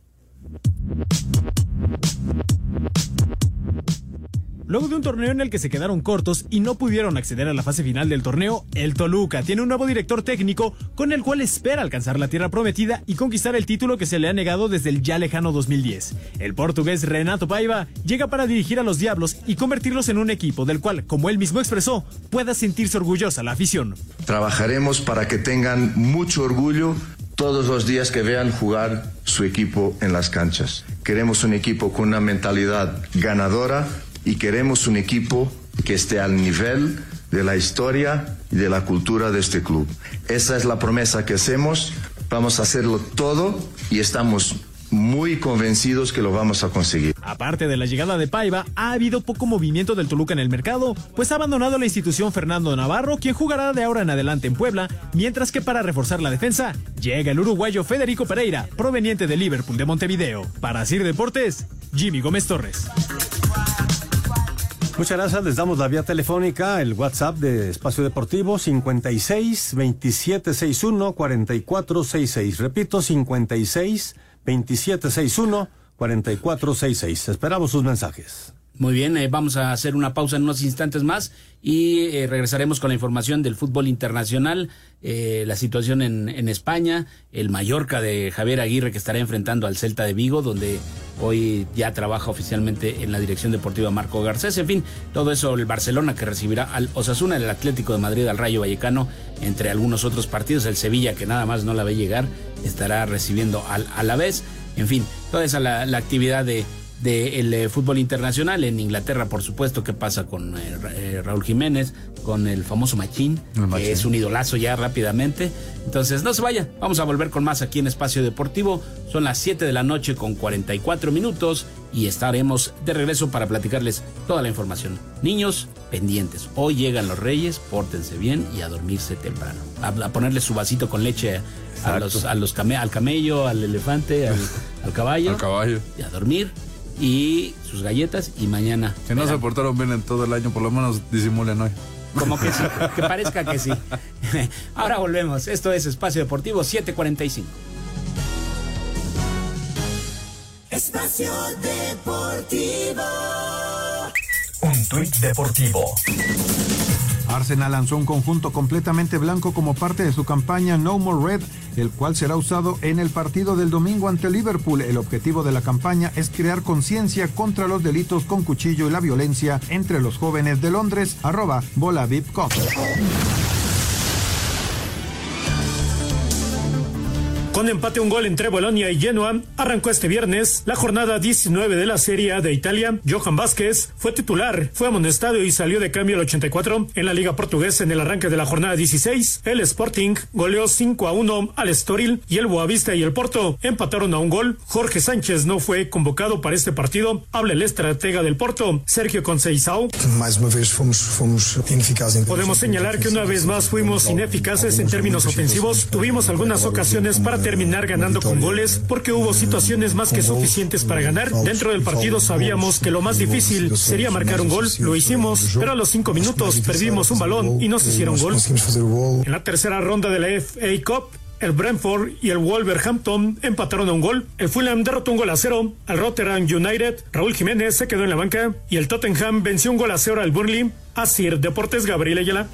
Luego de un torneo en el que se quedaron cortos y no pudieron acceder a la fase final del torneo, el Toluca tiene un nuevo director técnico con el cual espera alcanzar la tierra prometida y conquistar el título que se le ha negado desde el ya lejano 2010. El portugués Renato Paiva llega para dirigir a los Diablos y convertirlos en un equipo del cual, como él mismo expresó, pueda sentirse orgullosa la afición. Trabajaremos para que tengan mucho orgullo todos los días que vean jugar su equipo en las canchas. Queremos un equipo con una mentalidad ganadora y queremos un equipo que esté al nivel de la historia y de la cultura de este club. Esa es la promesa que hacemos. Vamos a hacerlo todo y estamos muy convencidos que lo vamos a conseguir. Aparte de la llegada de Paiva, ha habido poco movimiento del Toluca en el mercado, pues ha abandonado la institución Fernando Navarro, quien jugará de ahora en adelante en Puebla, mientras que para reforzar la defensa, llega el uruguayo Federico Pereira, proveniente de Liverpool de Montevideo. Para Sir Deportes, Jimmy Gómez Torres. Muchas gracias. Les damos la vía telefónica, el WhatsApp de Espacio Deportivo 56 2761 4466. Repito, 56 2761 4466. Esperamos sus mensajes. Muy bien, eh, vamos a hacer una pausa en unos instantes más y eh, regresaremos con la información del fútbol internacional, eh, la situación en, España, el Mallorca de Javier Aguirre que estará enfrentando al Celta de Vigo, donde hoy ya trabaja oficialmente en la dirección deportiva Marco Garcés, en fin, todo eso el Barcelona que recibirá al Osasuna, el Atlético de Madrid al Rayo Vallecano, entre algunos otros partidos, el Sevilla que nada más no la ve llegar, estará recibiendo al, a la vez, en fin, toda esa la actividad de del eh, fútbol internacional. En Inglaterra, por supuesto, qué pasa con eh, eh, Raúl Jiménez, con el famoso Machín, que es un idolazo ya rápidamente. Entonces, no se vaya, vamos a volver con más aquí en Espacio Deportivo. Son las 7 de la noche con 44 minutos y estaremos de regreso para platicarles toda la información. Niños, pendientes. Hoy llegan los reyes, pórtense bien y a dormirse temprano. A, ponerle su vasito con leche a los, a los al camello, al elefante, al, al caballo. al caballo. Y a dormir y sus galletas y mañana. Que no se portaron bien en todo el año, por lo menos disimulen hoy. Como que sí, que parezca que sí. Ahora volvemos. Esto es Espacio Deportivo 745. Espacio Deportivo. Tuit deportivo. Arsenal lanzó un conjunto completamente blanco como parte de su campaña No More Red, el cual será usado en el partido del domingo ante Liverpool. El objetivo de la campaña es crear conciencia contra los delitos con cuchillo y la violencia entre los jóvenes de Londres. Arroba Bola Con empate un gol entre Bolonia y Genoa, arrancó este viernes la jornada 19 de la Serie A de Italia. Johan Vázquez fue titular, fue amonestado y salió de cambio al 84 en la Liga Portuguesa en el arranque de la jornada 16. El Sporting goleó 5 a 1 al Estoril y el Boavista y el Porto empataron a un gol. Jorge Sánchez no fue convocado para este partido. Habla el estratega del Porto, Sergio Conceição. Podemos señalar que una vez más fuimos ineficaces en términos ofensivos. Tuvimos algunas ocasiones para terminar ganando con goles porque hubo situaciones más que suficientes para ganar. Dentro del partido sabíamos que lo más difícil sería marcar un gol. Lo hicimos, pero a los cinco minutos perdimos un balón y nos hicieron gol. En la tercera ronda de la FA Cup, el Brentford y el Wolverhampton empataron a un gol. El Fulham derrotó un gol a cero al Rotterdam United. Raúl Jiménez se quedó en la banca y el Tottenham venció un gol a cero al Burnley. Así, Deportes Gabriel Ayala.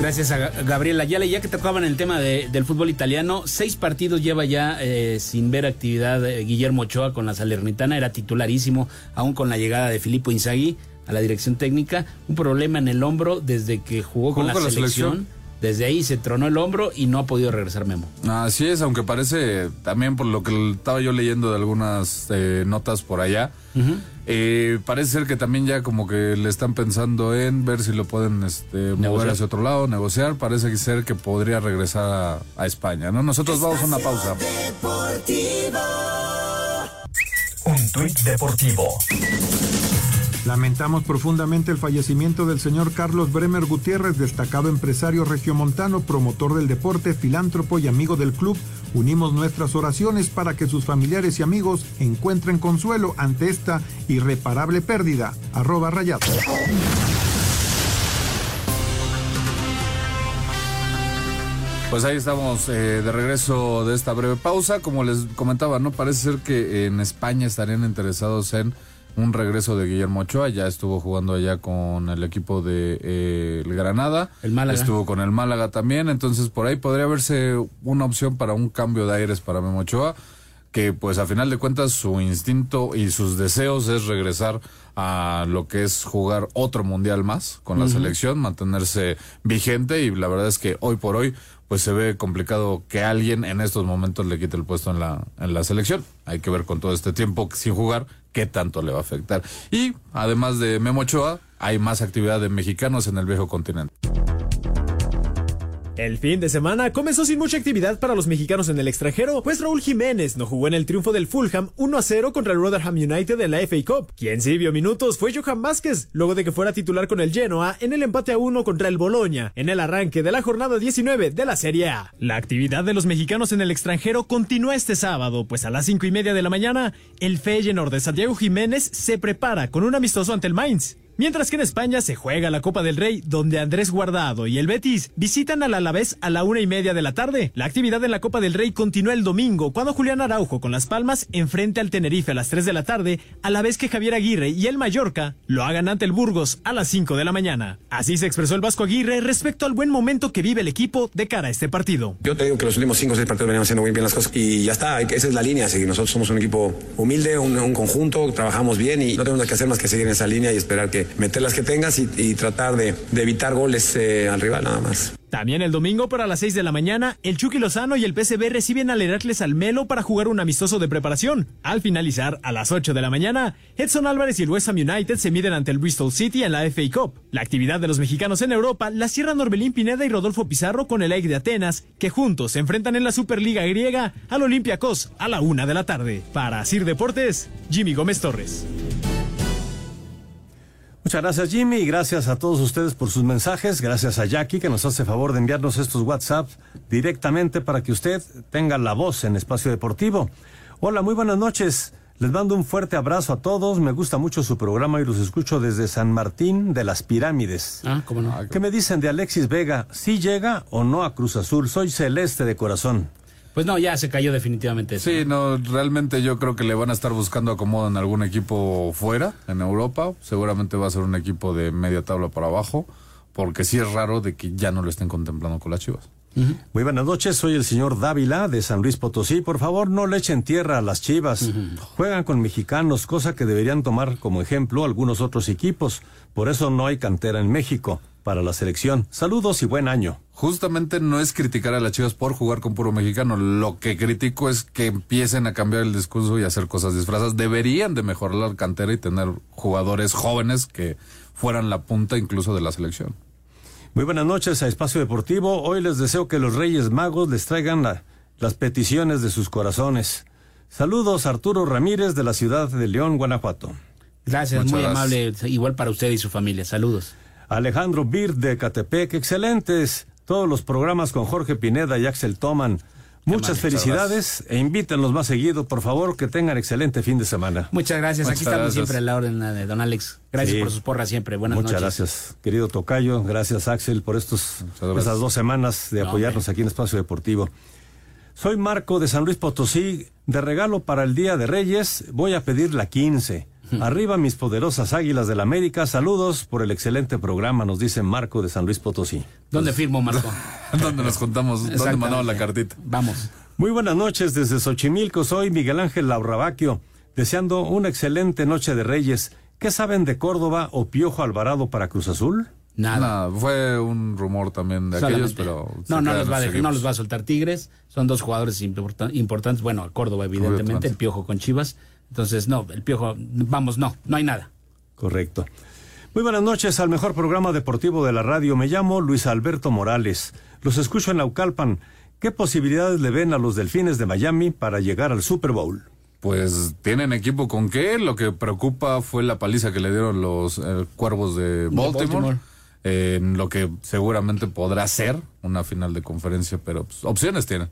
Gracias a Gabriel Ayala. Ya que tocaban el tema del fútbol italiano, seis partidos lleva ya eh, sin ver actividad eh, Guillermo Ochoa con la Salernitana. Era titularísimo, aún con la llegada de Filippo Inzaghi a la dirección técnica. Un problema en el hombro desde que jugó, con, la, selección? Desde ahí se tronó el hombro y no ha podido regresar Memo. Así es, aunque parece también por lo que estaba yo leyendo de algunas eh, notas por allá, eh, parece ser que también ya como que le están pensando en ver si lo pueden este, mover hacia otro lado, negociar. Parece ser que podría regresar a, España, ¿no? Nosotros vamos a una pausa. Un tuit deportivo. Lamentamos profundamente el fallecimiento del señor Carlos Bremer Gutiérrez, destacado empresario regiomontano, promotor del deporte, filántropo y amigo del club. Unimos nuestras oraciones para que sus familiares y amigos encuentren consuelo ante esta irreparable pérdida. Arroba rayado. Pues ahí estamos eh, de regreso de esta breve pausa. Como les comentaba, ¿no? Parece ser que en España estarían interesados en un regreso de Guillermo Ochoa, ya estuvo jugando allá con el equipo de eh, el Granada, el Málaga. estuvo con el Málaga también, entonces por ahí podría verse una opción para un cambio de aires para Memo Ochoa, que pues a final de cuentas su instinto y sus deseos es regresar a lo que es jugar otro mundial más con la selección, mantenerse vigente y la verdad es que hoy por hoy pues se ve complicado que alguien en estos momentos le quite el puesto en la, en la selección. Hay que ver con todo este tiempo sin jugar qué tanto le va a afectar. Y además de Memo Ochoa, hay más actividad de mexicanos en el viejo continente. El fin de semana comenzó sin mucha actividad para los mexicanos en el extranjero, pues Raúl Jiménez no jugó en el triunfo del Fulham 1 a 0 contra el Rotherham United en la FA Cup. Quien sí vio minutos fue Johan Vázquez, luego de que fuera titular con el Genoa en el empate a 1 contra el Boloña, en el arranque de la jornada 19 de la Serie A. La actividad de los mexicanos en el extranjero continúa este sábado, pues a las 5 y media de la mañana, el Feyenoord de Santiago Jiménez se prepara con un amistoso ante el Mainz. Mientras que en España se juega la Copa del Rey, donde Andrés Guardado y el Betis visitan al Alavés a la una y media de la tarde. La actividad en la Copa del Rey continúa el domingo, cuando Julián Araujo con Las Palmas enfrente al Tenerife a las 3 de la tarde, a la vez que Javier Aguirre y el Mallorca lo hagan ante el Burgos a las 5 de la mañana. Así se expresó el Vasco Aguirre respecto al buen momento que vive el equipo de cara a este partido. Yo te digo que los últimos 5 o 6 partidos venían haciendo muy bien las cosas y ya está, esa es la línea, así nosotros somos un equipo humilde, un, un conjunto, trabajamos bien y no tenemos que hacer más que seguir en esa línea y esperar que meter las que tengas y, tratar de, evitar goles eh, al rival nada más. También el domingo para las 6 de la mañana, el Chucky Lozano y el PCB reciben al Heracles al Melo para jugar un amistoso de preparación. Al finalizar, a las 8 de la mañana, Edson Álvarez y el West Ham United se miden ante el Bristol City en la FA Cup. La actividad de los mexicanos en Europa la cierran Norbelín Pineda y Rodolfo Pizarro con el AEK de Atenas, que juntos se enfrentan en la Superliga griega al Olympiacos a la 1 de la tarde. Para Sir Deportes, Jimmy Gómez Torres. Muchas gracias Jimmy y gracias a todos ustedes por sus mensajes. Gracias a Jackie que nos hace favor de enviarnos estos WhatsApp directamente para que usted tenga la voz en Espacio Deportivo. Hola, muy buenas noches. Les mando un fuerte abrazo a todos. Me gusta mucho su programa y los escucho desde San Martín de las Pirámides. Ah, cómo no. ¿Qué me dicen de Alexis Vega? ¿Sí llega o no a Cruz Azul? Soy celeste de corazón. Pues no, ya se cayó definitivamente. Eso. Sí, no, realmente yo creo que le van a estar buscando acomodo en algún equipo fuera, en Europa. Seguramente va a ser un equipo de media tabla para abajo, porque sí es raro de que ya no lo estén contemplando con las Chivas. Muy buenas noches, soy el señor Dávila de San Luis Potosí. Por favor, no le echen tierra a las chivas. Juegan con mexicanos, cosa que deberían tomar como ejemplo algunos otros equipos. Por eso no hay cantera en México para la selección. Saludos y buen año. Justamente no es criticar a las chivas por jugar con puro mexicano. Lo que critico es que empiecen a cambiar el discurso y hacer cosas disfrazadas. Deberían de mejorar la cantera y tener jugadores jóvenes que fueran la punta incluso de la selección. Muy buenas noches a Espacio Deportivo. Hoy les deseo que los Reyes Magos les traigan la- las peticiones de sus corazones. Saludos Arturo Ramírez de la ciudad de León, Guanajuato. Gracias, Muchas muy gracias. amable. Igual para usted y su familia. Saludos. Alejandro Bir de Catepec, excelentes. Todos los programas con Jorge Pineda y Axel Toman. Muchas Muchas felicidades e invítenlos más seguido, por favor, que tengan excelente fin de semana. Muchas gracias. Aquí Muchas estamos siempre a la orden de don Alex. Gracias Sí. por sus porras siempre. Buenas Muchas noches. gracias, querido Tocayo. Gracias, Axel, por estos, gracias. esas dos semanas de No, apoyarnos aquí en Espacio Deportivo. Soy Marco de San Luis Potosí. De regalo para el Día de Reyes, voy a pedir la 15. Arriba mis poderosas águilas del América. Saludos por el excelente programa, nos dice Marco de San Luis Potosí. ¿Dónde firmo, Marco? ¿Dónde nos contamos? ¿Dónde mandamos la cartita? Vamos. Muy buenas noches desde Xochimilco. Soy Miguel Ángel Laurabaquio, deseando una excelente noche de Reyes. ¿Qué saben de Córdoba o Piojo Alvarado para Cruz Azul? Nada. fue un rumor también de aquellos, Solamente. pero... No, no los, va a dejar- no los va a soltar Tigres. Son dos jugadores importa- importantes. Bueno, a Córdoba, evidentemente. El Piojo con Chivas. Entonces, no, el Piojo, vamos, no, no hay nada. Correcto. Muy buenas noches al mejor programa deportivo de la radio. Me llamo Luis Alberto Morales. Los escucho en Naucalpan. ¿Qué posibilidades le ven a los Delfines de Miami para llegar al Super Bowl? Pues tienen equipo con qué. Lo que preocupa fue la paliza que le dieron los eh, cuervos de Baltimore. Baltimore. eh, en lo que seguramente podrá ser una final de conferencia, pero pues, opciones tienen.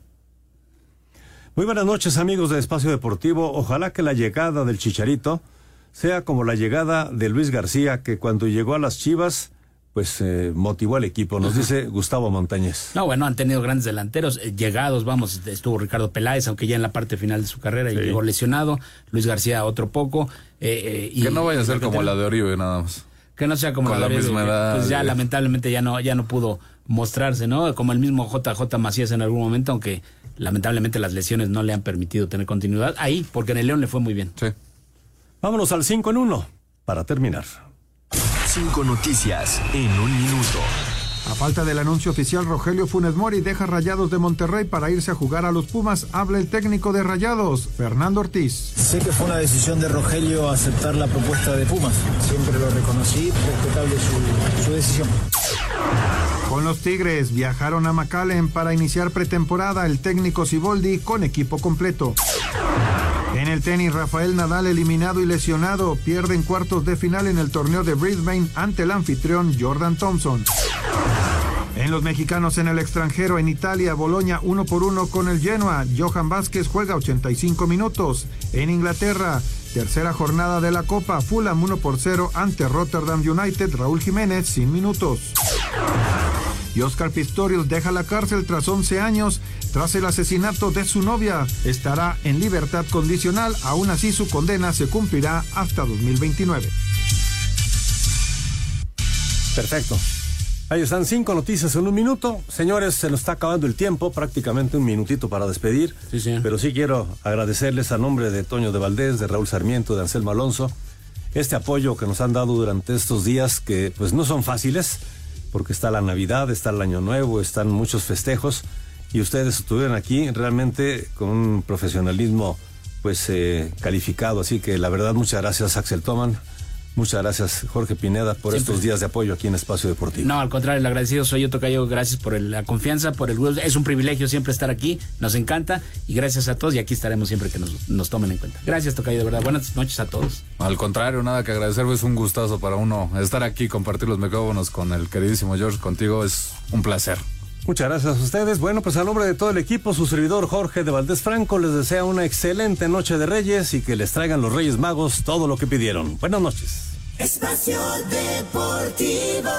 Muy buenas noches amigos de Espacio Deportivo. Ojalá que la llegada del Chicharito sea como la llegada de Luis García, que cuando llegó a las Chivas, pues eh, motivó al equipo. Nos dice Gustavo Montañez. No, bueno, han tenido grandes delanteros, eh, llegados, vamos, estuvo Ricardo Peláez, aunque ya en la parte final de su carrera y llegó lesionado, Luis García otro poco. eh, eh, y- que no vaya a ser como la de Oribe nada más. Que no sea como Con la, la de Oribe, misma que, edad, Pues ya eh. lamentablemente ya no, ya no pudo mostrarse, ¿no? Como el mismo JJ Macías en algún momento, aunque lamentablemente las lesiones no le han permitido tener continuidad. Ahí, porque en el León le fue muy bien. Sí. Vámonos al 5 en 1 para terminar. Cinco noticias en un minuto. A falta del anuncio oficial, Rogelio Funes Mori deja Rayados de Monterrey para irse a jugar a los Pumas. Habla el técnico de Rayados, Fernando Ortiz. Sé que fue una decisión de Rogelio aceptar la propuesta de Pumas. Siempre lo reconocí, respetable su, su decisión. Con los Tigres viajaron a McAllen para iniciar pretemporada el técnico Siboldi con equipo completo. En el tenis, Rafael Nadal eliminado y lesionado pierde en cuartos de final en el torneo de Brisbane ante el anfitrión Jordan Thompson. En los mexicanos en el extranjero, en Italia, Boloña uno por uno con el Genoa. Johan Vázquez juega 85 minutos. En Inglaterra, tercera jornada de la Copa, Fulham 1 por 0 ante Rotterdam United. Raúl Jiménez sin minutos. Y Oscar Pistorius deja la cárcel tras 11 años tras el asesinato de su novia. Estará en libertad condicional, aún así su condena se cumplirá hasta 2029. Perfecto. Ahí están cinco noticias en un minuto. Señores, se nos está acabando el tiempo, prácticamente un minutito para despedir. Pero sí quiero agradecerles a nombre de Toño de Valdés, de Raúl Sarmiento, de Anselmo Alonso, este apoyo que nos han dado durante estos días que pues no son fáciles, porque está la Navidad, está el Año Nuevo, están muchos festejos y ustedes estuvieron aquí realmente con un profesionalismo pues eh, calificado. Así que la verdad, muchas gracias Axel Toman. Muchas gracias, Jorge Pineda, por Siempre. estos días de apoyo aquí en Espacio Deportivo. No, al contrario, el agradecido soy yo, Tocayo. Gracias por el- la confianza, por el gusto. Es un privilegio siempre estar aquí. Nos encanta. Y gracias a todos. Y aquí estaremos siempre que nos, nos tomen en cuenta. Gracias, Tocayo, de verdad. Buenas noches a todos. Al contrario, nada que agradecer, es un gustazo para uno estar aquí, compartir los micrófonos con el queridísimo George, contigo es un placer. Muchas gracias a ustedes. Bueno, pues a nombre de todo el equipo, su servidor Jorge de Valdés Franco les desea una excelente noche de Reyes y que les traigan los Reyes Magos todo lo que pidieron. Buenas noches. Espacio Deportivo.